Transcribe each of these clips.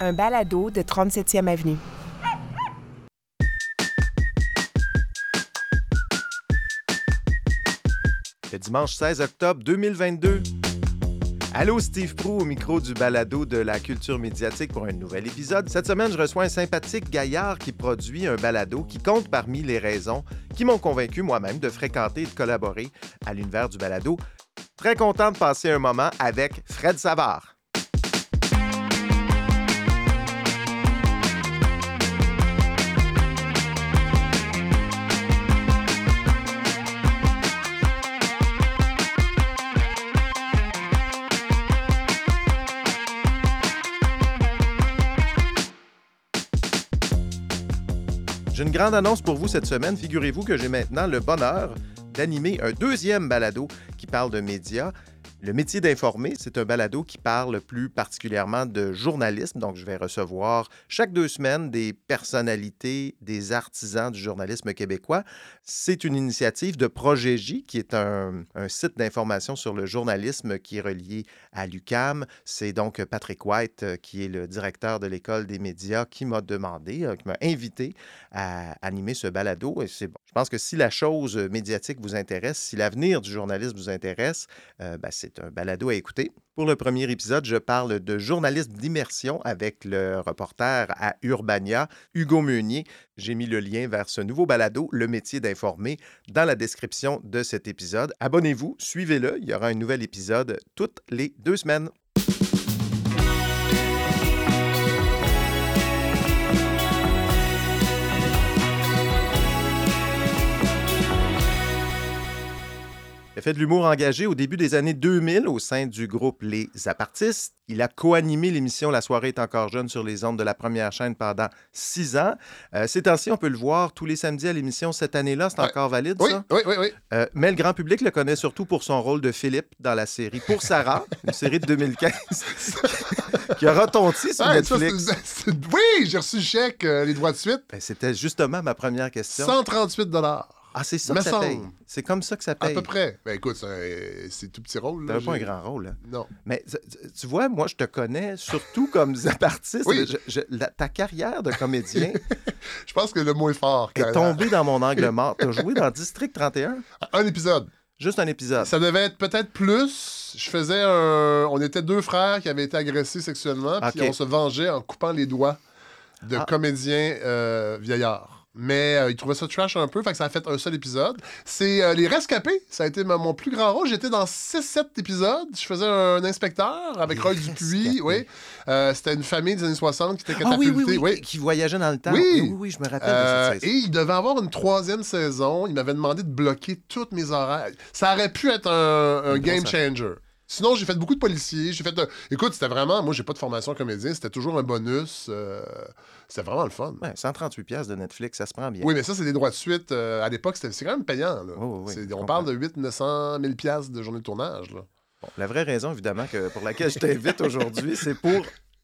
un balado de 37e Avenue. Le dimanche 16 octobre 2022. Allô, Steve Prou au micro du balado de la culture médiatique pour un nouvel épisode. Cette semaine, je reçois un sympathique gaillard qui produit un balado qui compte parmi les raisons qui m'ont convaincu moi-même de fréquenter et de collaborer à l'univers du balado. Très content de passer un moment avec Fred Savard. Grande annonce pour vous cette semaine. Figurez-vous que j'ai maintenant le bonheur d'animer un deuxième balado qui parle de médias. Le métier d'informer, c'est un balado qui parle plus particulièrement de journalisme. Donc, je vais recevoir chaque deux semaines des personnalités, des artisans du journalisme québécois. C'est une initiative de Projet J, qui est un, site d'information sur le journalisme qui est relié à l'UCAM. C'est donc Patrick White, euh, qui est le directeur de l'École des médias, qui m'a demandé, euh, qui m'a invité à animer ce balado. Et c'est. Je pense que si la chose médiatique vous intéresse, si l'avenir du journalisme vous intéresse, euh, ben, c'est un balado à écouter. Pour le premier épisode, je parle de journalisme d'immersion avec le reporter à Urbania, Hugo Meunier. J'ai mis le lien vers ce nouveau balado, Le métier d'informer, dans la description de cet épisode. Abonnez-vous, suivez-le. Il y aura un nouvel épisode toutes les deux semaines. Fait de l'humour engagé au début des années 2000 au sein du groupe Les Apartistes. Il a co-animé l'émission La soirée est encore jeune sur les ondes de la première chaîne pendant six ans. Euh, ces temps-ci, on peut le voir tous les samedis à l'émission. Cette année-là, c'est Ouais. encore valide, Oui, ça? oui, oui, oui. Euh, mais le grand public le connaît surtout pour son rôle de Philippe dans la série Pour Sarah, une série de 2015 qui a retenti sur ça, Netflix. oui, j'ai reçu le chèque, euh, les droits de suite. Ben, C'était justement ma première question. 138 Ah, c'est ça Me que ça semble. paye. C'est comme ça que ça à paye. peu près. Ben écoute, c'est c'est tout petit rôle. là, T'avais pas un j'ai- grand rôle. hein? Non. Mais tu- tu- tu vois, moi, je te connais surtout comme artiste. Oui. ta carrière de comédien Je pense que le mot est fort. est carrière. tombée dans mon angle mort. T'as joué dans District 31? Un? Épisode. Juste un épisode. Ça devait être peut-être plus. Je faisais un. On était deux frères qui avaient été agressés sexuellement, puis Ok. on se vengeait en coupant les doigts de Ah. comédiens euh, vieillards. Mais euh, ils trouvaient ça trash un peu, fait que ça a fait un seul épisode. C'est euh, Les Rescapés, ça a été ma- mon plus grand rôle. J'étais dans 6-7 épisodes. Je faisais un inspecteur avec Les Roy Dupuis. Oui. Euh, C'était une famille des années 60 qui était Ah oui, catapultée. oui, oui, Qui voyageait dans le temps. Oui. oui, oui, je me rappelle Euh, de cette et saison. il devait avoir une troisième saison. Il m'avait demandé de bloquer toutes mes horaires. Ça aurait pu être un, game changer. Sinon, j'ai fait beaucoup de policiers. J'ai fait. de- Écoute, c'était vraiment. Moi, j'ai pas de formation comédien. C'était toujours un bonus. euh, C'était vraiment le fun. Ouais, 138 pièces de Netflix, ça se prend bien. Oui, mais ça, c'est des droits de suite. euh, à l'époque, c'était- c'est quand même payant. Là. Oui, on comprends. parle de 8 900 000 piastres de journée de tournage. Là. Bon, la vraie raison, évidemment, que pour laquelle je t'invite aujourd'hui, c'est pour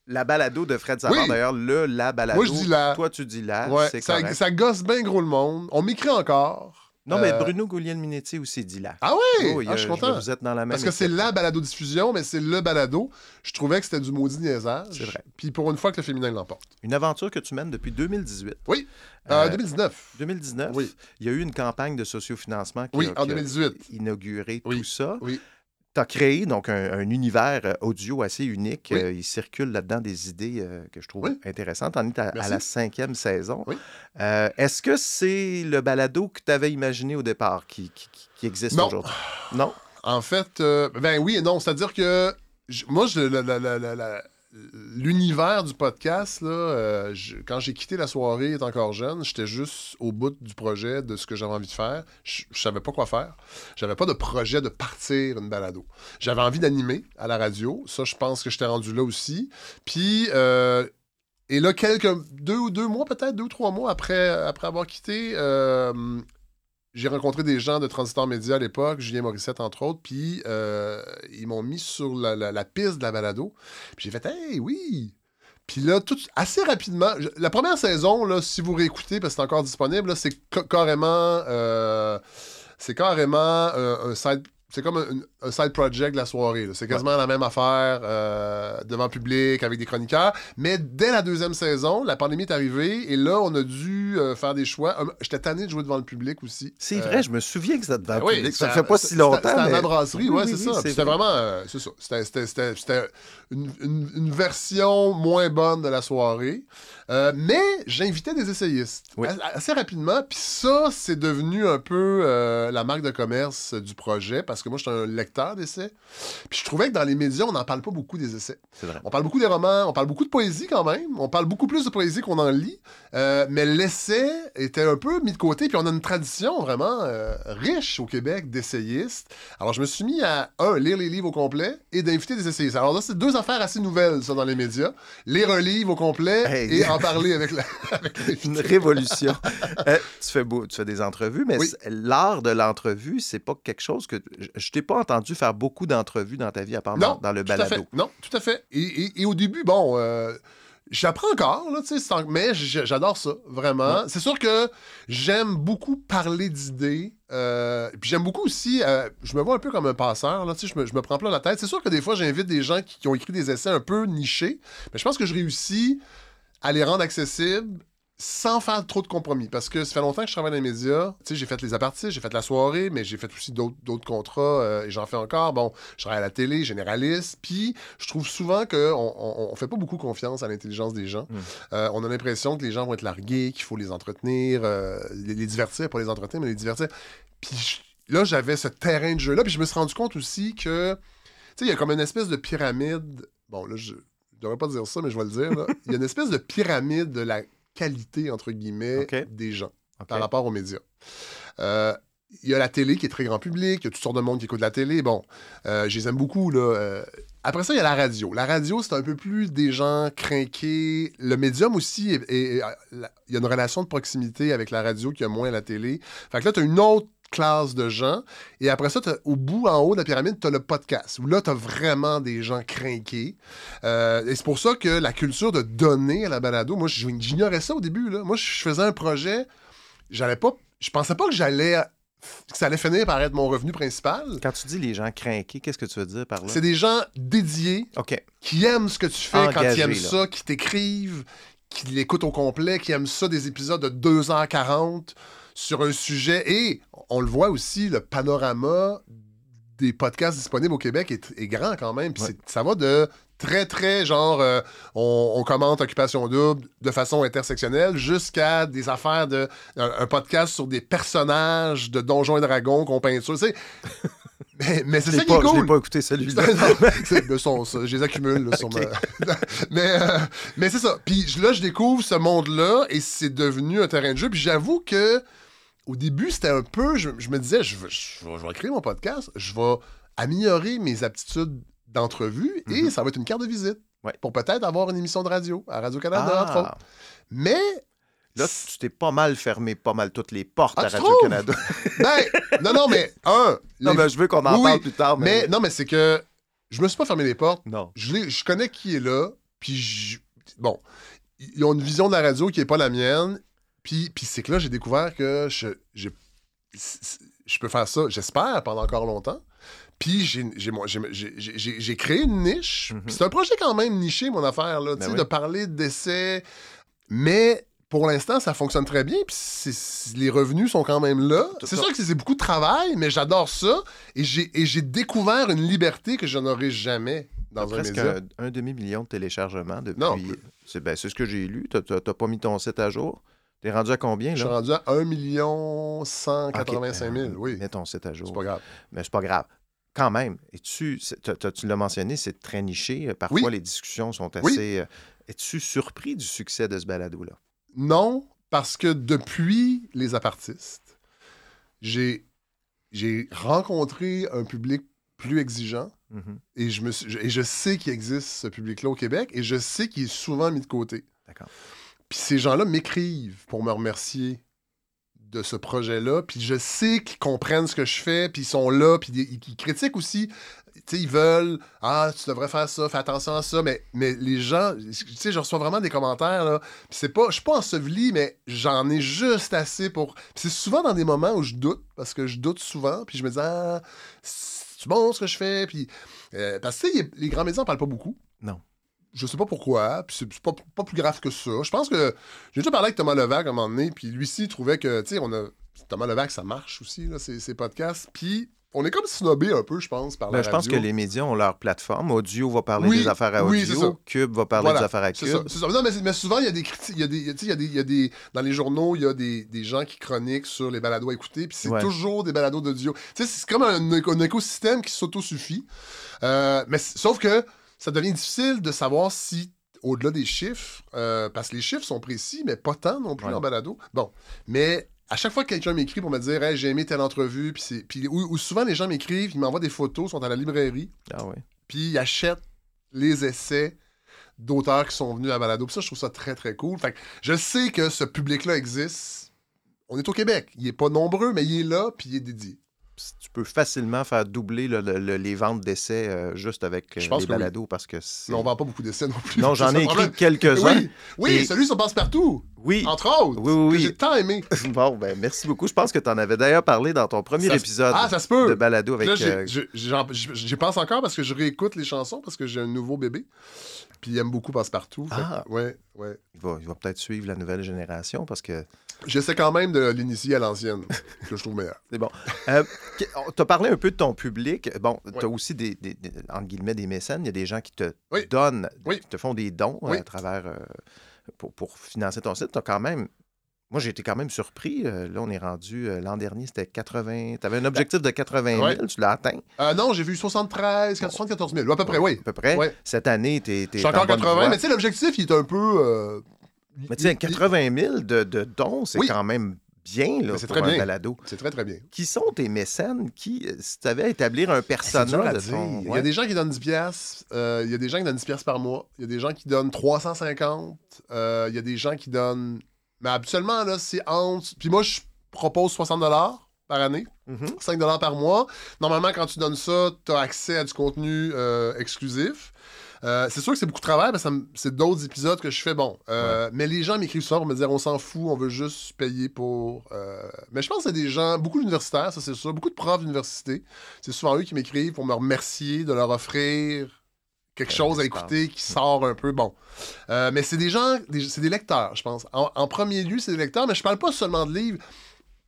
la balado de Fred Savard. Oui. D'ailleurs, le la balado. Moi, je dis la. Toi, tu dis la. Ouais, ça, correct. ça gosse bien gros le monde. On m'écrit encore. Non, mais Euh, Bruno Gouliel-Minetti aussi dit la. Ah oui? Oh, Ah, je suis content. Vous êtes dans la même Parce que c'est la balado-diffusion, mais c'est le balado. Je trouvais que c'était du maudit niaisage. C'est vrai. Puis pour une fois que le féminin l'emporte. Une aventure que tu mènes depuis 2018. Oui. Euh, Euh, 2019. 2019, Oui. il y a eu une campagne de sociofinancement qui, Oui, a, en qui a 2018. inauguré Oui. tout ça. Oui. Tu as créé donc un, un univers euh, audio assez unique. Oui. Euh, il circule là-dedans des idées euh, que je trouve Oui. intéressantes. On est à, la cinquième saison. Oui. Euh, Est-ce que c'est le balado que tu avais imaginé au départ qui, qui- qui- qui existe aujourd'hui? Non? En fait, euh, ben oui et non. C'est-à-dire que moi, je- la- l'univers du podcast, là, euh, quand j'ai quitté la soirée, est encore jeune, j'étais juste au bout du projet, de ce que j'avais envie de faire. Je, je savais pas quoi faire. J'avais pas de projet de partir une balado. J'avais envie d'animer à la radio. Ça, je pense que j'étais rendu là aussi. Puis, euh, et là, quelques deux ou deux mois, peut-être deux ou trois mois après, après avoir quitté, euh, j'ai rencontré des gens de Transitor Média à l'époque, Julien Morissette entre autres, puis euh, ils m'ont mis sur la, piste de la balado. Puis j'ai fait Hey, oui! Puis là, tout, assez rapidement, la première saison, là, si vous réécoutez, parce que c'est encore disponible, là, c'est ca- carrément, euh, c'est carrément euh, un side c'est comme un, un side project de la soirée. C'est quasiment la même affaire euh, devant le public, avec des chroniqueurs. Mais dès la deuxième saison, la pandémie est arrivée et là, on a dû euh, faire des choix. Euh, J'étais tanné de jouer devant le public aussi. C'est Euh, vrai, je me souviens que ça devait ben oui, public. Ça c'était- fait pas si c'était- longtemps. C'était à mais- la brasserie, Oui, ouais, oui, c'est ça. C'était vrai. vraiment. c'est ça. C'était- C'était c'était- c'était une, une- une version moins bonne de la soirée. Euh, mais j'invitais des essayistes Oui. Assez rapidement. Puis ça, c'est devenu un peu euh, la marque de commerce du projet parce que moi, je suis un lecteur d'essais. Puis je trouvais que dans les médias, on n'en parle pas beaucoup des essais. C'est vrai. On parle beaucoup des romans, on parle beaucoup de poésie quand même. On parle beaucoup plus de poésie qu'on en lit. Euh, mais l'essai était un peu mis de côté. Puis on a une tradition vraiment riche au Québec d'essayistes. Alors je me suis mis à, un, lire les livres au complet et d'inviter des essayistes. Alors là, c'est deux affaires assez nouvelles, ça, dans les médias. Lire un livre au complet Hey. et en parler avec la- avec l'invité. Une révolution. Euh, tu, fais beau, tu fais des entrevues, mais Oui. l'art de l'entrevue, c'est pas quelque chose que. Je, t'ai pas entendu faire beaucoup d'entrevues dans ta vie, à part dans, Non, dans le tout à fait. balado. Non, tout à fait. Et, et- et au début, bon, euh, j'apprends encore, là, sans- mais j'adore ça, vraiment. C'est sûr que j'aime beaucoup parler d'idées. euh, puis j'aime beaucoup aussi, euh, je me vois un peu comme un passeur, là, je me, je me prends plein la tête. C'est sûr que des fois, j'invite des gens qui, qui ont écrit des essais un peu nichés, mais je pense que je réussis à les rendre accessibles sans faire trop de compromis. Parce que ça fait longtemps que je travaille dans les médias. Tu sais, j'ai fait les apartés, j'ai fait la soirée, mais j'ai fait aussi d'autres contrats euh, et j'en fais encore. Bon, je travaille à la télé, généraliste. Puis, je trouve souvent qu'on on, on fait pas beaucoup confiance à l'intelligence des gens. Mm. Euh, on a l'impression que les gens vont être largués, qu'il faut les entretenir, euh, les, les divertir, pas les entretenir, mais les divertir. Puis là, j'avais ce terrain de jeu-là. Puis je me suis rendu compte aussi que, tu sais, il y a comme une espèce de pyramide. Bon, là, je, je devrais pas dire ça, mais je vais le dire. là. Il y a une espèce de pyramide de la qualité, entre guillemets, des gens par rapport aux médias. Euh, il y a la télé qui est très grand public, il y a toutes sortes de monde qui écoute la télé. Bon, euh, je les aime beaucoup, là. Euh, après ça, il y a la radio. La radio, c'est un peu plus des gens crinqués. Le médium aussi, est- est- est- la- il y a une relation de proximité avec la radio qui a moins à la télé. Fait que là, tu as une autre classe de gens. Et après ça, au bout, en haut de la pyramide, tu as le podcast, où là, tu as vraiment des gens crinqués. Euh, et c'est pour ça que la culture de donner à la balado, moi, j'ignorais ça au début. Là. Moi, je faisais un projet, j'allais pas... Je pensais pas que j'allais... que ça allait finir par être mon revenu principal. Quand tu dis les gens craqués, qu'est-ce que tu veux dire par là? C'est des gens dédiés qui aiment ce que tu fais quand ils aiment là. ça, qui t'écrivent, qui l'écoutent au complet, qui aiment ça, des épisodes de 2h40 sur un sujet. Et on le voit aussi, le panorama des podcasts disponibles au Québec est, est grand quand même. Puis Ouais. c'est- ça va de très, très genre, euh, on, on commente Occupation Double de façon intersectionnelle jusqu'à des affaires de. Un, un podcast sur des personnages de Donjons et Dragons qu'on peinture. Tu sais. mais mais c'est ça qui est je l'ai pas écouté celui-là. Je les accumule là, sur ma- mais euh, mais c'est ça. Puis là, je découvre ce monde-là et c'est devenu un terrain de jeu. Puis j'avoue que au début, c'était un peu. Je, je me disais, je, vais- je, vais- je vais créer mon podcast, je vais améliorer mes aptitudes d'entrevue et Mhm. ça va être une carte de visite. Ouais. Pour peut-être avoir une émission de radio à Radio-Canada, entre autres. Ah, Mais. là, tu t'es pas mal fermé pas mal toutes les portes Ah, à Radio-Canada. Ben, non, non, mais un. non, mais je veux qu'on en Oui, parle plus tard. mais Mais, non, mais c'est que je me suis pas fermé les portes. non. je, connais qui est là, puis je- bon, ils ont une vision de la radio qui est pas la mienne, puis, puis c'est que là, j'ai découvert que je, c- je peux faire ça, j'espère, pendant encore longtemps. Puis j'ai, créé une niche. Puis c'est un projet quand même niché, mon affaire, là, tu Ben sais, oui. de parler d'essais. Mais pour l'instant, ça fonctionne très bien. Puis les revenus sont quand même là. C'est sûr que c'est beaucoup de travail, mais j'adore ça. Et j'ai, découvert une liberté que je n'aurai jamais dans un Presque média. un, un demi-million de téléchargements depuis. Non, c'est ben, c'est ce que j'ai lu. T'as t'as pas mis ton site à jour? T'es rendu à combien, Je suis là? rendu à 1 185 000, Ok, oui. Mets ton site à C'est jour. pas grave. Mais c'est pas grave. Quand même, es-tu, c'est- t'as- t'as- tu l'as mentionné, c'est très niché. Euh, Parfois, Oui. les discussions sont assez. Oui. euh, Es-tu surpris du succès de ce balado-là? Non, parce que depuis les apartistes, j'ai, rencontré un public plus exigeant Mhm. et je, me suis- et je sais qu'il existe ce public-là au Québec et je sais qu'il est souvent mis de côté. D'accord. Puis ces gens-là m'écrivent pour me remercier de ce projet-là. Puis je sais qu'ils comprennent ce que je fais, puis ils sont là, puis ils, critiquent aussi. Tu sais, ils veulent « Ah, tu devrais faire ça, fais attention à ça. Mais, mais les gens, tu sais, je reçois vraiment des commentaires, là. C'est pas... Je suis pas enseveli, mais j'en ai juste assez pour... C'est souvent dans des moments où je doute, parce que je doute souvent, puis je me dis « Ah... c'est bon ce que je fais. Puis, euh, parce que les grands médias en parlent pas beaucoup. Non. Je sais pas pourquoi, puis c'est pas, pas plus grave que ça. Je pense que j'ai déjà parlé avec Thomas Levac à un moment donné, puis lui-ci trouvait que, tu sais, on a. Thomas Levac, ça marche aussi, là, ces, ces podcasts. Puis on est comme snobé un peu, je pense, par la Ben, je pense radio. que les médias ont leur plateforme. Audio va parler Oui, des affaires à oui, audio. ça. Cube va parler Voilà, des affaires à Cube. ça, c'est ça. Non, mais, mais souvent, il y a des critiques. Il y a des, tu sais, il y a des, il y a des- dans les journaux, il y a des, des gens qui chroniquent sur les balados à écouter, puis c'est Ouais. toujours des balados d'audio. Tu sais, c'est comme un, un écosystème qui s'autosuffit. Euh, mais sauf que ça devient difficile de savoir si, au-delà des chiffres, euh, parce que les chiffres sont précis, mais pas tant non plus Ouais. en balado. Bon, mais à chaque fois que quelqu'un m'écrit pour me dire hey, j'ai aimé telle entrevue, puis c'est- puis ou, ou souvent les gens m'écrivent, ils m'envoient des photos, sont à la librairie, Ah puis ils achètent les essais d'auteurs qui sont venus à Balado. Puis ça, je trouve ça très, très cool. Fait que je sais que ce public-là existe. On est au Québec. Il est pas nombreux, mais il est là, puis il est dédié. Tu peux facilement faire doubler le- le- le- les ventes d'essais euh, juste avec euh, Je pense les que oui. balados parce que c'est. Mais on vend pas beaucoup d'essais non plus. Non, j'en ai écrit quelques-uns. Oui, oui Et- celui sur Passe-Partout, Oui. entre autres. Oui, oui. J'ai tant aimé. Bon, ben merci beaucoup. Je pense que tu en avais d'ailleurs parlé dans ton premier Ça épisode Ah, ça se peut. de balado avec. Euh, j'y pense encore parce que je réécoute les chansons parce que j'ai un nouveau bébé. Puis il aime beaucoup Passe-Partout. Fait Ah. Ouais, ouais. il va, il va peut-être suivre la nouvelle génération parce que J'essaie quand même de l'initier à l'ancienne, que je trouve meilleure. c'est bon. Euh, tu as parlé un peu de ton public. Bon, tu as aussi des, des- des- entre guillemets, des mécènes. Il y a des gens qui te Oui. donnent, Oui. qui te font des dons euh, à travers euh, pour, pour financer ton site. T'as quand même. Moi, j'ai été quand même surpris. Euh, là, on est rendu. euh, L'an dernier, c'était 80. Tu avais un objectif de 80 000. Ouais. Tu l'as atteint. Euh, non, j'ai vu 73, 74 000. À peu près, oui. À peu près. Ouais. Cette année, tu es. Suis encore 80, mais tu sais, l'objectif, il est un peu. euh, Mais tu sais, il- 80 000 de, de dons, c'est Oui. quand même bien là, pour très un bien. balado. C'est très, très bien. Qui sont tes mécènes? Qui, euh, si tu avais à établir un personnage de. Il y a des gens qui donnent 10 piastres, euh, il y a des gens qui donnent 10 piastres par mois, il y a des gens qui donnent 350, euh, il y a des gens qui donnent... Mais habituellement, là, c'est entre... Puis moi, je propose 60 par année, Mhm. 5 par mois. Normalement, quand tu donnes ça, tu as accès à du contenu euh, exclusif. Euh, c'est sûr que c'est beaucoup de travail, parce que c'est d'autres épisodes que je fais. Bon, euh, mais les gens m'écrivent souvent pour me dire on s'en fout, on veut juste payer pour. euh, Mais je pense que c'est des gens, beaucoup d'universitaires, ça c'est sûr, beaucoup de profs d'université. C'est souvent eux qui m'écrivent pour me remercier de leur offrir quelque chose à écouter qui sort un peu bon. Euh, mais c'est des gens, c'est des lecteurs, je pense. En, en premier lieu, c'est des lecteurs, mais je parle pas seulement de livres.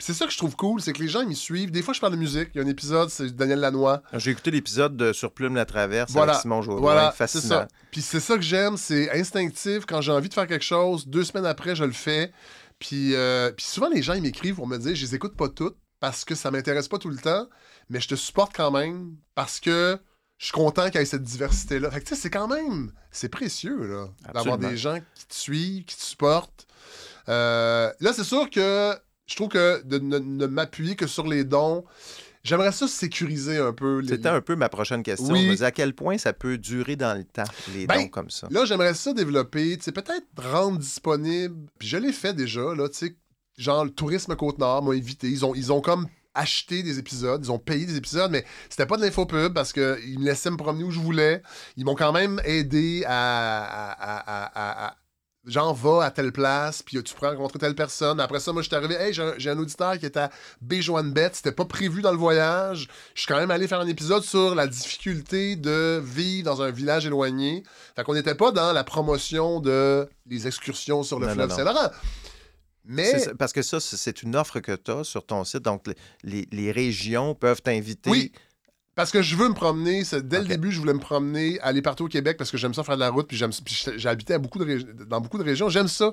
C'est ça que je trouve cool, c'est que les gens ils me suivent. Des fois, je parle de musique. Il y a un épisode, c'est Daniel Lanois. J'ai écouté l'épisode de Sur Plume la Traverse Voilà. avec Simon Jaudoin. Voilà, c'est fascinant. ça. Puis c'est ça que j'aime, c'est instinctif. Quand j'ai envie de faire quelque chose, deux semaines après, je le fais. Puis, euh, puis souvent, les gens, ils m'écrivent pour me dire, je les écoute pas toutes parce que ça m'intéresse pas tout le temps, mais je te supporte quand même parce que je suis content qu'il y ait cette diversité-là. Fait que tu sais, c'est quand même, c'est précieux, là, d'avoir des gens qui te suivent, qui te supportent. Euh, là, c'est sûr que je trouve que de ne, ne m'appuyer que sur les dons, j'aimerais ça sécuriser un peu. les- C'était un peu ma prochaine question. Oui. Disais à quel point ça peut durer dans le temps, les Ben, dons comme ça? Là, j'aimerais ça développer, peut-être rendre disponible, puis je l'ai fait déjà, là, tu sais, genre le tourisme Côte-Nord m'a invité, ils ont, ils ont comme acheté des épisodes, ils ont payé des épisodes, mais c'était pas de l'infopub parce qu'ils me laissaient me promener où je voulais. Ils m'ont quand même aidé à, à- à- à- à- genre va à telle place, puis tu pourrais rencontrer telle personne. Après ça, moi, je suis arrivé, hey, j'ai un, auditeur qui est à Béjoine-Bête, c'était pas prévu dans le voyage. Je suis quand même allé faire un épisode sur la difficulté de vivre dans un village éloigné. Fait qu'on n'était pas dans la promotion de les excursions sur le Non, fleuve. Saint-Laurent. Mais parce que ça, c'est une offre que tu as sur ton site. Donc, les- les, les régions peuvent t'inviter. Oui. Parce que je veux me promener. Dès le début, je voulais me promener, aller partout au Québec parce que j'aime ça faire de la route. Puis, à beaucoup de régi- dans beaucoup de régions. J'aime ça.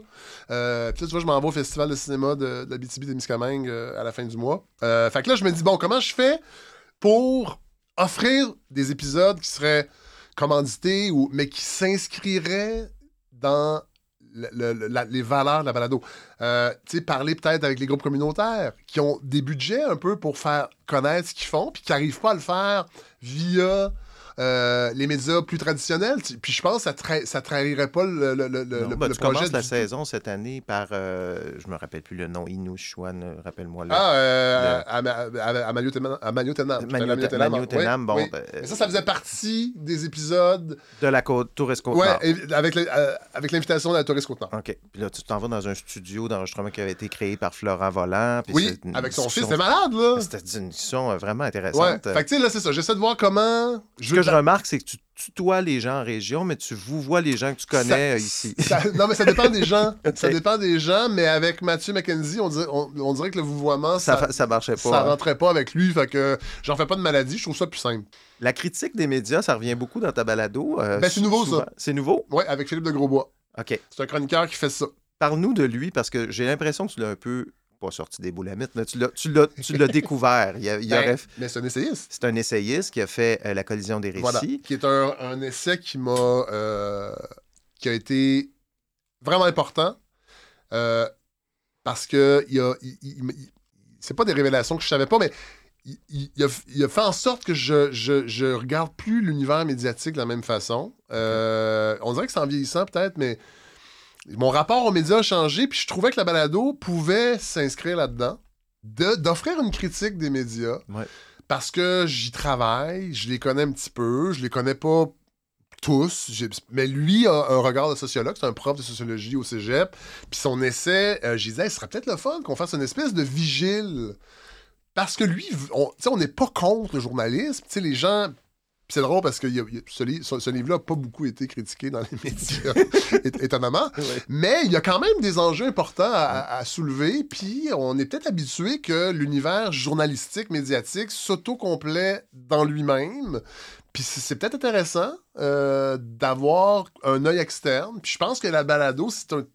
Euh, puis là, tu vois, je m'en vais au Festival de cinéma de, de la BTB-Témiscamingue euh, à la fin du mois. Euh, fait que là, je me dis, bon, comment je fais pour offrir des épisodes qui seraient commandités, ou, mais qui s'inscriraient dans les valeurs de la balado. Euh, tu sais, parler peut-être avec les groupes communautaires qui ont des budgets un peu pour faire connaître ce qu'ils font, puis qui n'arrivent pas à le faire via euh, les médias plus traditionnels. Puis je pense que ça, tra- ça trahirait pas le, le, le, Non, le ben, tu projet commences la saison cette année par, euh, je me rappelle plus le nom, Inouchouane, rappelle-moi le. Ah, euh, Tenam. À Manio Tenam. Tenam, bon, oui. ben, Mais ça, ça faisait partie des épisodes. de la côte, Touriste côte Ouais, Nord. et- avec, le- euh, avec l'invitation de la touriste Côte-Nord. OK. Puis là, tu t'en vas dans un studio d'enregistrement qui avait été créé par Florent Volant. puis Oui, avec son fils, c'était malade, là. C'était une discussion euh, vraiment Ouais. intéressante. Fait que, tu sais, là, c'est ça. J'essaie de voir comment. Je remarque, c'est que tu tutoies les gens en région, mais tu vous vois les gens que tu connais euh, ici. Ça- non, mais ça dépend des gens. ça dépend des gens, mais avec Mathieu McKenzie, on dirait, on, on dirait que le vouvoiement, Ça, ça, marchait pas. ça hein. rentrait pas avec lui. Fait que j'en fais pas de maladie. Je trouve ça plus simple. La critique des médias, ça revient beaucoup dans ta balado. euh, Ben, c'est nouveau, ça. C'est nouveau? Ouais, avec Philippe de Grosbois. OK. C'est un chroniqueur qui fait ça. Parle-nous de lui, parce que j'ai l'impression que tu l'as un peu, pas sorti des boulamites, mais tu l'as, tu l'as, découvert. Il, il Ben, aurait- Mais c'est un essayiste. C'est un essayiste qui a fait euh, La collision des récits. Voilà. Qui est un, un essai qui m'a. euh, qui a été vraiment important. euh, parce que il a. il- il- il- c'est pas des révélations que je savais pas, mais il, il- il a, il a fait en sorte que je, je, je regarde plus l'univers médiatique de la même façon. Euh, on dirait que c'est en vieillissant peut-être, mais mon rapport aux médias a changé, puis je trouvais que la balado pouvait s'inscrire là-dedans, de- d'offrir une critique des médias, Ouais. parce que j'y travaille, je les connais un petit peu, je les connais pas tous, mais lui a un regard de sociologue, c'est un prof de sociologie au cégep, puis son essai, euh, je disais, ce serait peut-être le fun qu'on fasse une espèce de vigile, parce que lui, on n'est pas contre le journalisme, tu sais, les gens... C'est drôle parce que il y a- il y a- ce, li- ce- ce livre-là n'a pas beaucoup été critiqué dans les médias, étonnamment. Ouais. Mais il y a quand même des enjeux importants à, soulever, puis on est peut-être habitué que l'univers journalistique, médiatique s'auto-complète dans lui-même. Puis c'est c'est peut-être intéressant euh, d'avoir un œil externe. Puis je pense que la balado c'est un-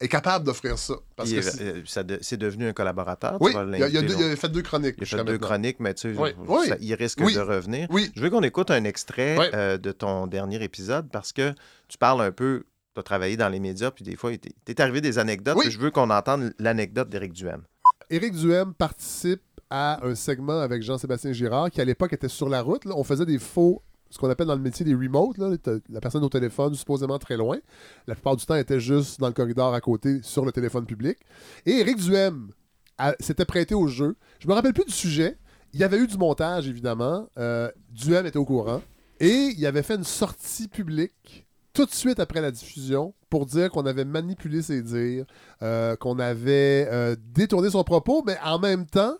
est capable d'offrir ça. Parce que c'est- ça de- c'est devenu un collaborateur. oui, il a, il a l'inviter deux- long- il a fait deux chroniques. Il a fait deux maintenant. chroniques, mais tu sais, Oui, ça- oui. il risque de revenir. Oui, Je veux qu'on écoute un extrait euh, de ton dernier épisode parce que tu parles un peu, tu as travaillé dans les médias, puis des fois, il t'est arrivé des anecdotes. Je veux qu'on entende l'anecdote d'Éric Duhem. Éric Duhem participe à un segment avec Jean-Sébastien Girard qui à l'époque était sur la route. là. On faisait des faux, ce qu'on appelle dans le métier des remotes. La personne au téléphone supposément très loin. La plupart du temps elle était juste dans le corridor à côté sur le téléphone public. Et Éric Duhem s'était prêté au jeu. Je me rappelle plus du sujet. Il y avait eu du montage évidemment. Euh, était au courant. Et il avait fait une sortie publique tout de suite après la diffusion pour dire qu'on avait manipulé ses dires, euh, qu'on avait euh, détourné son propos, mais en même temps,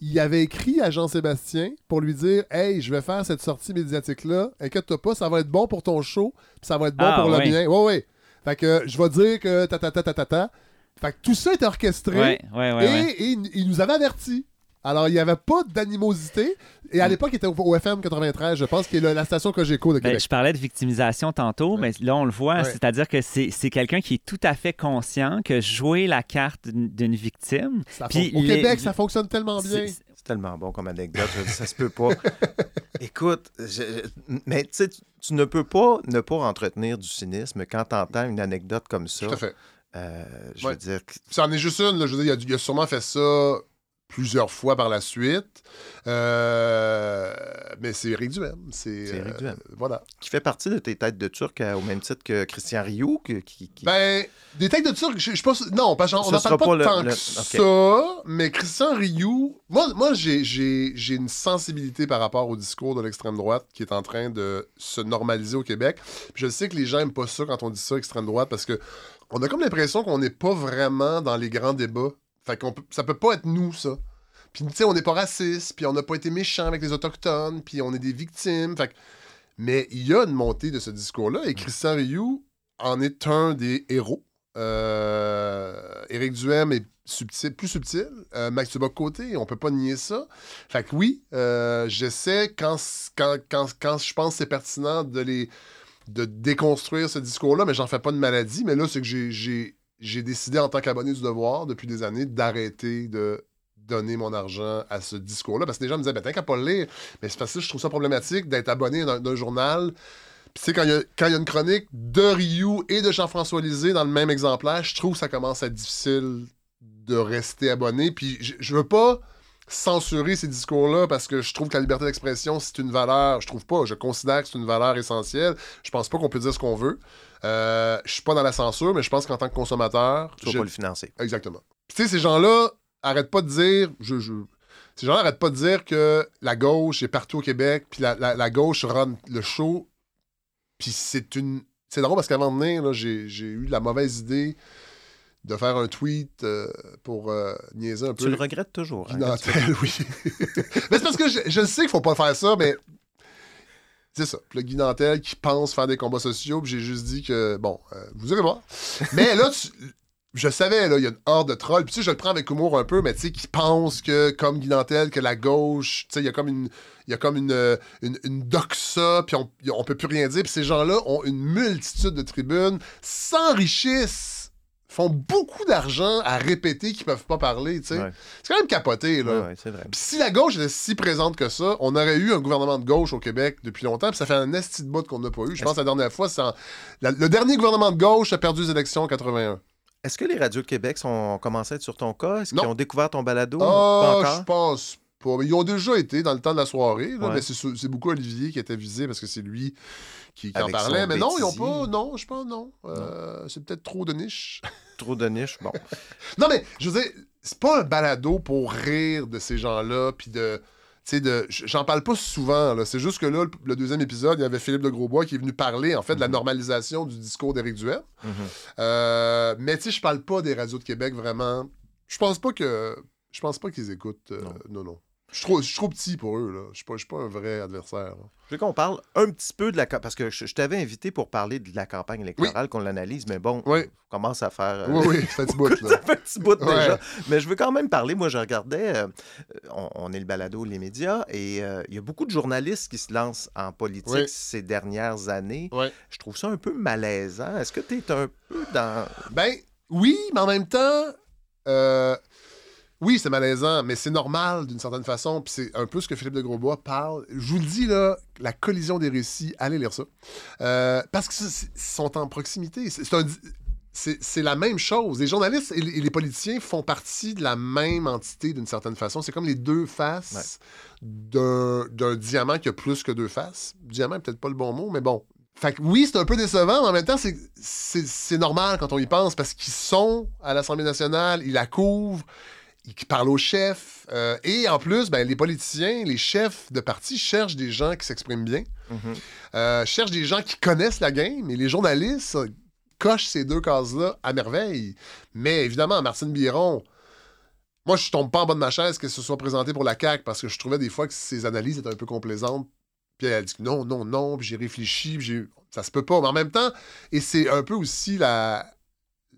il avait écrit à Jean-Sébastien pour lui dire Hey, je vais faire cette sortie médiatique-là, inquiète-toi pas, ça va être bon pour ton show, puis ça va être bon Ah, pour le mien. Ouais, ouais. Fait que je vais dire que ta ta ta ta ta ta. Fait que tout ça est orchestré Ouais, ouais, ouais. et, et il nous avait avertis. Alors, il n'y avait pas d'animosité. Et à l'époque, il était au, au FM 93, je pense, qui est le- la station Cogeco de Ben, Québec. je parlais de victimisation tantôt, mais là, on le voit, Ouais. c'est-à-dire que c'est quelqu'un qui est tout à fait conscient que jouer la carte d'une victime, Ça puis au les- Québec, ça fonctionne tellement bien. c'est- tellement bon comme anecdote, je dire, ça se peut pas. Écoute, je- je- mais tu ne peux pas ne pas entretenir du cynisme quand tu entends une anecdote comme ça. Tout à fait. Euh, je Ouais. veux dire, que- Ça en est juste une. là. Je veux dire, il a, il a sûrement fait ça plusieurs fois par la suite. Euh, mais c'est Eric Duhem. C'est C'est Éric Duhem. Voilà. qui fait partie de tes têtes de Turc euh, au même titre que Christian Rioux, qui, qui- Ben, des têtes de Turc, je je suis pas sûr- Non, parce qu'on n'en parle pas, le- tant le- que ça. Mais Christian Rioux, moi, moi j'ai- une sensibilité par rapport au discours de l'extrême droite qui est en train de se normaliser au Québec. Puis je sais que les gens n'aiment pas ça quand on dit ça, extrême droite, parce que on a comme l'impression qu'on n'est pas vraiment dans les grands débats. Fait qu'on peut, ça peut pas être nous, ça. Puis, tu sais, on n'est pas raciste, puis on n'a pas été méchant avec les Autochtones, puis on est des victimes. Fait que- Mais il y a une montée de ce discours-là, et Christian Rioux en est un des héros. Euh, Éric Duhem est subtil, plus subtil. Euh, Max Tubac-Côté, on peut pas nier ça. Fait que oui, euh, j'essaie, quand, quand, quand, quand je pense que c'est pertinent de les de déconstruire ce discours-là, mais j'en fais pas de maladie. Mais là, c'est que j'ai- j'ai décidé en tant qu'abonné du devoir depuis des années d'arrêter de donner mon argent à ce discours-là. Parce que les gens me disaient, ben, t'as qu'à pas le lire. Mais c'est parce que je trouve ça problématique d'être abonné d'un journal. Puis tu sais, quand il y, y a une chronique de Ryu et de Jean-François Lisée dans le même exemplaire, je trouve que ça commence à être difficile de rester abonné. Puis je, je veux pas censurer ces discours-là parce que je trouve que la liberté d'expression, c'est une valeur. Je trouve pas. Je considère que c'est une valeur essentielle. Je pense pas qu'on peut dire ce qu'on veut. Euh, je suis pas dans la censure, mais je pense qu'en tant que consommateur. Tu vas pas le financer. Exactement. Puis, tu sais, ces gens-là arrêtent pas de dire. Je, je- Ces gens-là arrêtent pas de dire que la gauche est partout au Québec, puis la, la- la gauche run le show. Puis c'est une. C'est drôle parce qu'avant de venir, là, j'ai eu la mauvaise idée de faire un tweet euh, pour euh, niaiser un peu. Tu le regrettes toujours. hein, Nantel, oui. mais c'est parce que je, je sais qu'il faut pas faire ça, mais c'est ça. Le Guy qui pense faire des combats sociaux, puis j'ai juste dit que, bon, euh, vous irez voir. mais là, je savais, là, il y a une horde de trolls. Puis tu sais, je le prends avec humour un peu, mais tu sais, qui pensent que, comme Guy que la gauche, tu sais, il y a comme une... Il y a comme une, euh, une, une doxa, puis on, on peut plus rien dire. Puis ces gens-là ont une multitude de tribunes, s'enrichissent, font beaucoup d'argent à répéter qu'ils peuvent pas parler, tu sais. Ouais. C'est quand même capoté, là. Ouais, ouais, c'est vrai. Puis si la gauche était si présente que ça, on aurait eu un gouvernement de gauche au Québec depuis longtemps, puis ça fait un esti de bout qu'on n'a pas eu. Je pense que la dernière fois, c'est en- la- le dernier gouvernement de gauche a perdu les élections en 81. Est-ce que les radios de Québec sont, ont commencé à être sur ton cas? Est-ce qu'ils ont découvert ton balado? Pas je pense pas. Mais ils ont déjà été dans le temps de la soirée, là, Ouais. mais c'est beaucoup Olivier qui était visé parce que c'est lui qui, qui en parlait. Mais non, ils ont bêtisier. pas. Non, je pense non. Euh, c'est peut-être trop de niche. Trop de niche. Bon. Non, mais je veux dire, c'est pas un balado pour rire de ces gens-là, puis de. De... j'en parle pas souvent, là. C'est juste que là, le, le deuxième épisode, il y avait Philippe de Grosbois qui est venu parler, en fait, de la normalisation du discours d'Éric Duhem. Mhm. Euh, mais tu sais, je parle pas des radios de Québec vraiment. Je pense pas que. Je pense pas qu'ils écoutent. euh, non, non. Je suis trop, je suis trop petit pour eux, là. Je suis pas, je suis pas un vrai adversaire. là. Je veux qu'on parle un petit peu de la... Parce que je, je t'avais invité pour parler de la campagne électorale, qu'on l'analyse, mais bon, Oui. on commence à faire... euh, Oui, oui, ça fait un petit bout, là. Ça fait un petit bout Ouais. déjà. Mais je veux quand même parler. Moi, je regardais, euh, on, on est le balado, les médias, et euh, il y a beaucoup de journalistes qui se lancent en politique Oui. ces dernières années. Je trouve ça un peu malaisant. Est-ce que tu es un peu dans. Ben, oui, mais en même temps, oui, c'est malaisant, mais c'est normal d'une certaine façon. Puis c'est un peu ce que Philippe de Grosbois parle. Je vous le dis, là, la collision des récits, allez lire ça. Euh, parce que ils sont en proximité. C'est un la même chose. Les journalistes et les, et les politiciens font partie de la même entité d'une certaine façon. C'est comme les deux faces d'un d'un diamant qui a plus que deux faces. Diamant, peut-être pas le bon mot, mais bon. Fait que oui, c'est un peu décevant, mais en même temps, c'est normal quand on y pense parce qu'ils sont à l'Assemblée nationale, ils la couvrent, ils parlent aux chefs. euh, et en plus, ben, les politiciens, les chefs de parti cherchent des gens qui s'expriment bien, euh, cherchent des gens qui connaissent la game. Et les journalistes euh, cochent ces deux cases-là à merveille. Mais évidemment, Martine Biron, moi, je tombe pas en bas de ma chaise que ce soit présenté pour la CAQ parce que je trouvais des fois que ses analyses étaient un peu complaisantes. Puis elle dit que non, non, non, puis j'ai réfléchi, puis j'ai... ça se peut pas. Mais en même temps, et c'est un peu aussi la,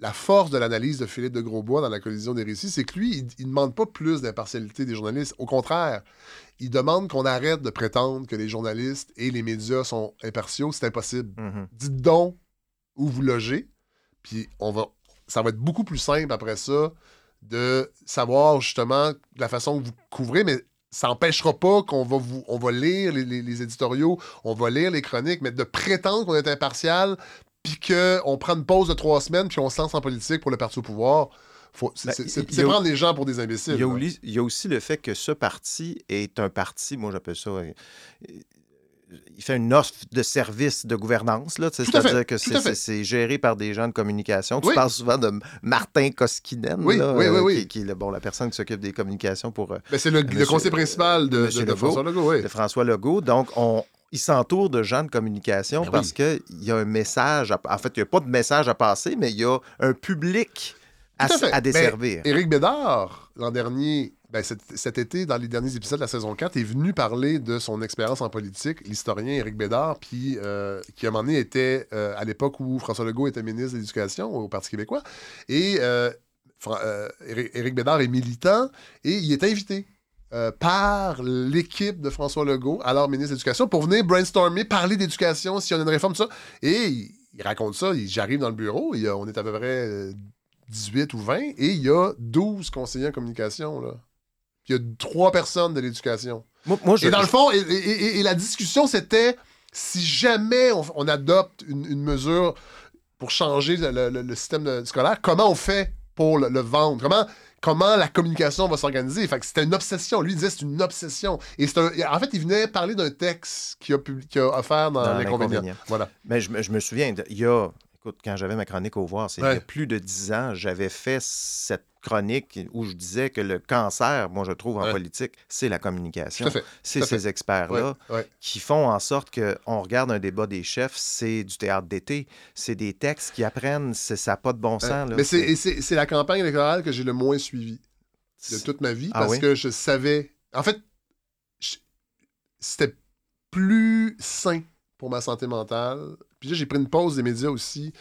la force de l'analyse de Philippe de Grosbois dans la collision des récits, c'est que lui, il, il demande pas plus d'impartialité des journalistes. Au contraire, il demande qu'on arrête de prétendre que les journalistes et les médias sont impartiaux. C'est impossible. Mhm. Dites donc où vous logez, puis on va, ça va être beaucoup plus simple après ça de savoir justement la façon que vous couvrez, mais ça n'empêchera pas qu'on va vous, on va lire les, les- les éditoriaux, on va lire les chroniques, mais de prétendre qu'on est impartial, puis qu'on prend une pause de trois semaines, puis on se lance en politique pour le parti au pouvoir, c'est, Ben, prendre les gens pour des imbéciles. Il y, a aussi, il y a aussi le fait que ce parti est un parti, moi j'appelle ça. euh, il fait une offre de service de gouvernance, c'est-à-dire que c'est, géré par des gens de communication. Tu Oui. parles souvent de Martin Koskinen, Oui, là, oui, oui, euh. Qui, qui est le- bon, la personne qui s'occupe des communications pour euh, Ben, c'est le, le conseil principal de, de- Monsieur de Legault. François Legault, oui. de François Legault. Donc, on, il s'entoure de gens de communication Ben parce qu'il y a un message. à- en fait, il n'y a pas de message à passer, mais il y a un public à, desservir. Ben, Éric Bédard, l'an dernier, ben, cet, cet été, dans les derniers épisodes de la saison 4, est venu parler de son expérience en politique, l'historien Éric Bédard, puis euh, qui, à un moment donné, était euh, à l'époque où François Legault était ministre de l'Éducation au Parti québécois. Et euh, Éric Bédard est militant et il est invité. Euh, par l'équipe de François Legault, alors ministre de l'Éducation, pour venir brainstormer, parler d'éducation, s'il y en a une réforme, tout ça. Et il, il raconte ça, j'arrive dans le bureau, il y a- on est à peu près euh, 18 ou 20, et il y a 12 conseillers en communication. Là. Puis il y a trois personnes de l'éducation. Moi, moi, je, Et dans le fond, et, et- et- et la discussion, c'était si jamais on, on adopte une, une mesure pour changer le, le- le système scolaire, comment on fait? Pour le, le vendre? Comment, comment la communication va s'organiser? Fait que c'était une obsession. Lui, il disait c'est une obsession. Et c'est un- en fait, il venait parler d'un texte qu'il a, publi- qu'il a offert dans, Dans l'inconvénient. Voilà. Mais je, me- je me souviens, de- il y a, écoute, quand j'avais ma chronique au voir, c'est il y a plus de dix ans, j'avais fait cette chronique où je disais que le cancer, moi je trouve en Ouais. politique, c'est la communication. C'est ces experts-là Ouais, ouais. qui font en sorte qu'on regarde un débat des chefs, c'est du théâtre d'été, c'est des textes qui apprennent, c'est- ça n'a pas de bon sens. Là. Mais c'est, et c'est, c'est la campagne électorale que j'ai le moins suivie de toute ma vie Ah parce oui? que je savais. En fait, je- c'était plus sain pour ma santé mentale. Puis là, j'ai pris une pause des médias aussi,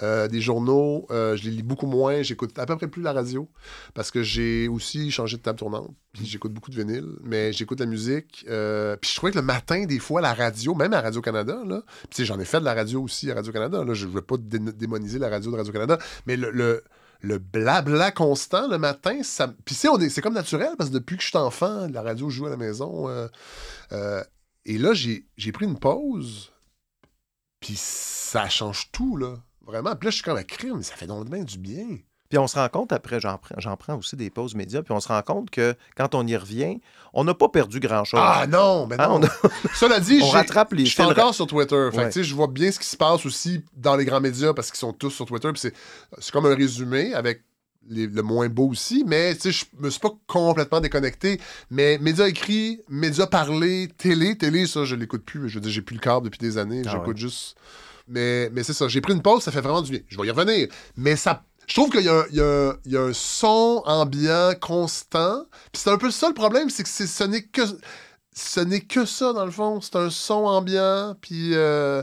euh, des journaux. euh, je les lis beaucoup moins. J'écoute à peu près plus la radio parce que j'ai aussi changé de table tournante. Puis j'écoute beaucoup de vinyle, mais j'écoute la musique. euh, puis je trouvais que le matin, des fois, la radio, même à Radio-Canada, là, puis j'en ai fait de la radio aussi à Radio-Canada. Là, je ne veux pas dé- démoniser la radio de Radio-Canada, mais le, le, le blabla constant le matin, ça. Puis, on est- c'est comme naturel parce que depuis que je suis enfant, la radio joue à la maison. et là, j'ai pris une pause. Puis ça change tout, là. Vraiment. Puis là, je suis comme un crime. Ça fait donc bien du bien. Puis on se rend compte, après, j'en prends, prends aussi des pauses médias, puis on se rend compte que quand on y revient, on n'a pas perdu grand-chose. Ah non, mais Hein, non. on, a- Cela dit, on rattrape les je suis encore sur Twitter. Fait que, Ouais. tu sais, je vois bien ce qui se passe aussi dans les grands médias parce qu'ils sont tous sur Twitter. C'est comme un résumé avec les- le moins beau aussi. Mais je me suis pas complètement déconnecté. Mais médias écrits, médias parlés, télé, télé, ça, je l'écoute plus. Je veux dire, j'ai plus le câble depuis des années. Ah J'écoute ouais. juste. Mais, mais c'est ça. J'ai pris une pause, ça fait vraiment du bien. Je vais y revenir. Mais ça. Je trouve qu'il y, a un- il y y a un son ambiant constant. Puis c'est un peu ça le problème, c'est que ce n'est que ce n'est que ça, dans le fond. C'est un son ambiant, puis euh,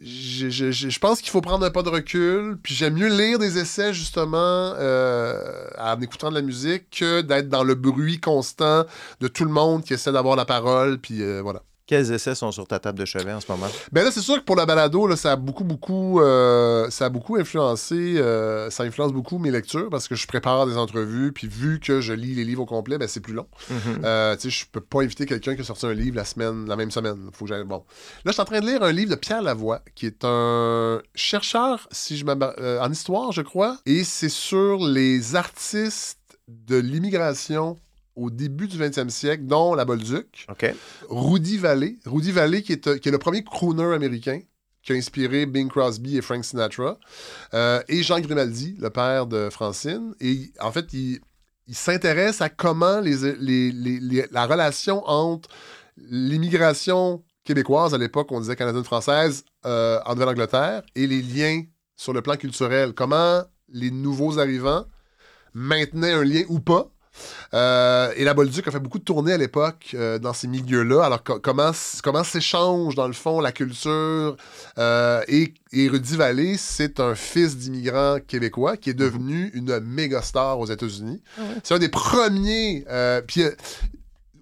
je, je- je- pense qu'il faut prendre un pas de recul, puis j'aime mieux lire des essais, justement, euh, en écoutant de la musique, que d'être dans le bruit constant de tout le monde qui essaie d'avoir la parole, puis euh, voilà. Quels essais sont sur ta table de chevet en ce moment? Ben là, c'est sûr que pour la balado, là, ça a beaucoup, beaucoup, euh, ça a beaucoup influencé, euh, ça influence beaucoup mes lectures parce que je prépare des entrevues, puis vu que je lis les livres au complet, ben c'est plus long. Mhm. Euh, tu sais, je peux pas inviter quelqu'un qui a sorti un livre la semaine, la même semaine. Faut que j'aille- Bon. Là, je suis en train de lire un livre de Pierre Lavoie, qui est un chercheur, si je en histoire, je crois, et c'est sur les artistes de l'immigration au début du 20e siècle, dont la Bolduc. Rudy Vallée. Rudy Vallée, qui est, euh, qui est le premier crooner américain qui a inspiré Bing Crosby et Frank Sinatra, euh, et Jean Grimaldi, le père de Francine. Et en fait, il, il s'intéresse à comment les, les- les- les- la relation entre l'immigration québécoise, à l'époque, on disait canadienne-française, euh, en Nouvelle-Angleterre, et les liens sur le plan culturel. Comment les nouveaux arrivants maintenaient un lien ou pas. Euh, et la Bolduc a fait beaucoup de tournées à l'époque euh, dans ces milieux-là. Alors, co- comment, comment s'échange, dans le fond, la culture. euh, et, et Rudy Vallée, c'est un fils d'immigrants québécois qui est devenu une méga star aux États-Unis. C'est un des premiers. puis,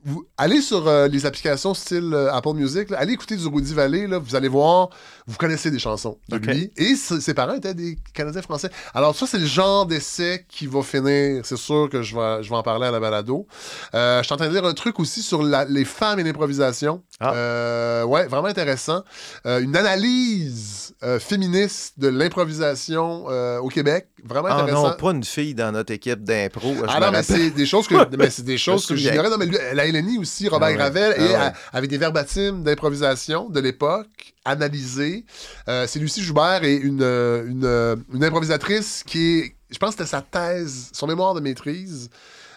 vous, allez sur euh, les applications style euh, Apple Music, là, allez écouter du Rudy Vallée, là, vous allez voir, vous connaissez des chansons de Ok. lui. Et ses parents étaient des Canadiens français. Alors ça, c'est le genre d'essai qui va finir. C'est sûr que je vais, je vais en parler à la balado. Euh, je suis en train de lire un truc aussi sur la- les femmes et l'improvisation. Ah. Euh, ouais, vraiment intéressant. Euh, une analyse euh, féministe de l'improvisation euh, au Québec. Vraiment Ah intéressant. non, pas une fille dans notre équipe d'impro. Ah non, mais c'est des choses que, mais c'est des choses que j'ignorais. Non, mais lui, la LNI aussi, Robert Ah ouais. Gravel, Ah et ouais. à- avec des verbatims d'improvisation de l'époque, analysés. Euh, c'est Lucie Joubert et une, euh, une, euh, une improvisatrice qui est, je pense que c'était sa thèse, son mémoire de maîtrise.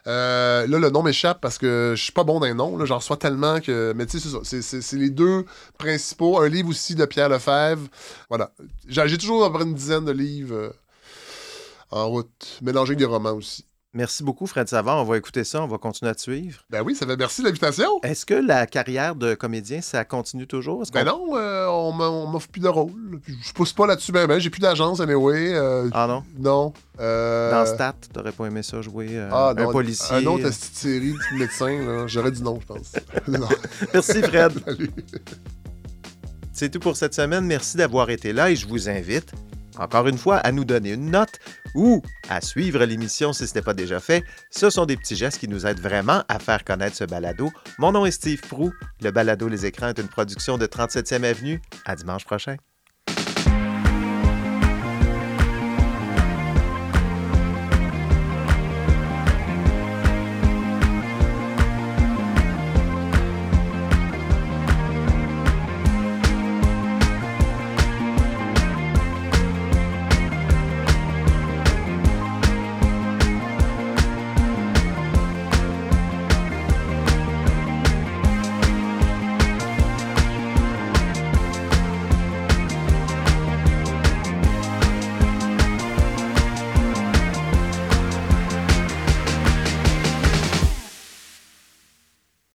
Euh, là, le nom m'échappe parce que je suis pas bon d'un nom. J'en reçois tellement que. Mais tu sais, c'est ça. C'est- les deux principaux. Un livre aussi de Pierre Lefebvre. Voilà. J'ai toujours à peu près une dizaine de livres en route, mélangés avec des romans aussi. Merci beaucoup, Fred Savard. On va écouter ça, on va continuer à te suivre. Ben oui, ça fait merci de l'invitation. Est-ce que la carrière de comédien, ça continue toujours? Ben non, euh, on m'offre plus de rôle. Je pousse pas là-dessus, ben ben. J'ai plus d'agence, anyway. euh, Ah non? Non. Euh, Dans Stat, t'aurais pas aimé ça jouer euh, ah, un non, policier? Un autre petite série de médecin. J'aurais dit non, je pense. non. Merci, Fred. Salut. C'est tout pour cette semaine. Merci d'avoir été là et je vous invite, encore une fois, à nous donner une note ou à suivre l'émission si ce n'est pas déjà fait. Ce sont des petits gestes qui nous aident vraiment à faire connaître ce balado. Mon nom est Steve Prou. Le balado Les Écrans est une production de 37e Avenue. À dimanche prochain.